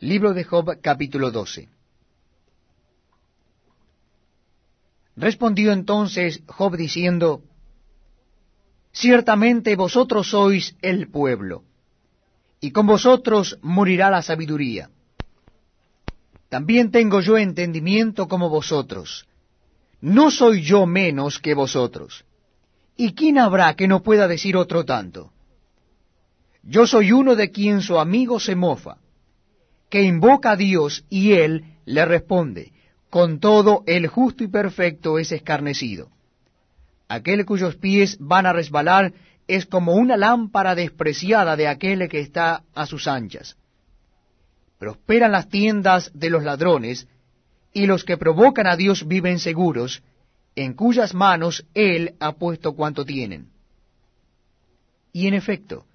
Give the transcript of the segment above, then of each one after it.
Libro de Job capítulo 12 Respondió entonces Job diciendo, Ciertamente vosotros sois el pueblo, y con vosotros morirá la sabiduría. También tengo yo entendimiento como vosotros, no soy yo menos que vosotros. ¿Y quién habrá que no pueda decir otro tanto? Yo soy uno de quien su amigo se mofa que invoca a Dios y él le responde. Con todo, el justo y perfecto es escarnecido. Aquel cuyos pies van a resbalar es como una lámpara despreciada de aquel que está a sus anchas. Prosperan las tiendas de los ladrones, y los que provocan a Dios viven seguros, en cuyas manos Él ha puesto cuanto tienen. Y en efecto,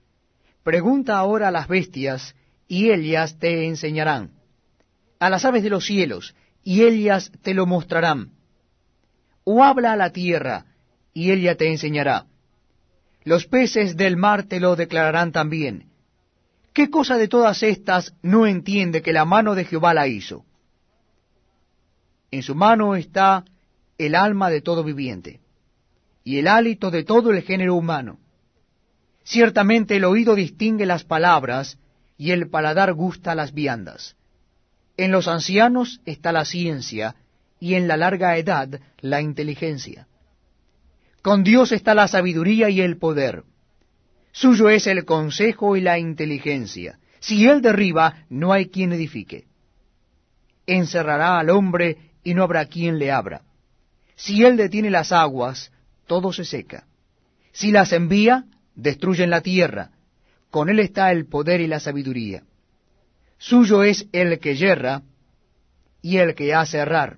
pregunta ahora a las bestias, y ellas te enseñarán. A las aves de los cielos, y ellas te lo mostrarán. O habla a la tierra, y ella te enseñará. Los peces del mar te lo declararán también. ¿Qué cosa de todas estas no entiende que la mano de Jehová la hizo? En su mano está el alma de todo viviente, y el hálito de todo el género humano. Ciertamente el oído distingue las palabras, y el paladar gusta las viandas. En los ancianos está la ciencia, y en la larga edad la inteligencia. Con Dios está la sabiduría y el poder. Suyo es el consejo y la inteligencia. Si él derriba, no hay quien edifique. Encerrará al hombre y no habrá quien le abra. Si él detiene las aguas, todo se seca. Si las envía, destruyen la tierra con él está el poder y la sabiduría. Suyo es el que yerra y el que hace errar.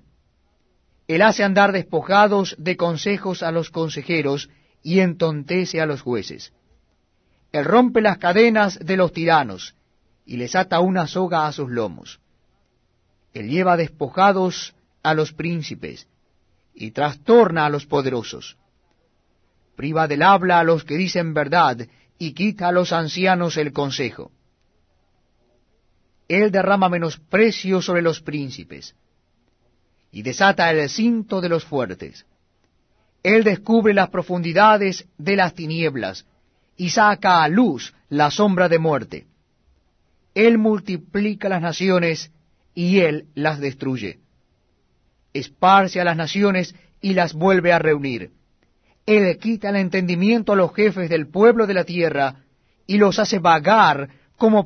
Él hace andar despojados de consejos a los consejeros y entontece a los jueces. Él rompe las cadenas de los tiranos y les ata una soga a sus lomos. Él lleva despojados a los príncipes y trastorna a los poderosos. Priva del habla a los que dicen verdad y quita a los ancianos el consejo. Él derrama menosprecio sobre los príncipes y desata el cinto de los fuertes. Él descubre las profundidades de las tinieblas y saca a luz la sombra de muerte. Él multiplica las naciones y él las destruye. Esparce a las naciones y las vuelve a reunir él quita el entendimiento a los jefes del pueblo de la tierra y los hace vagar como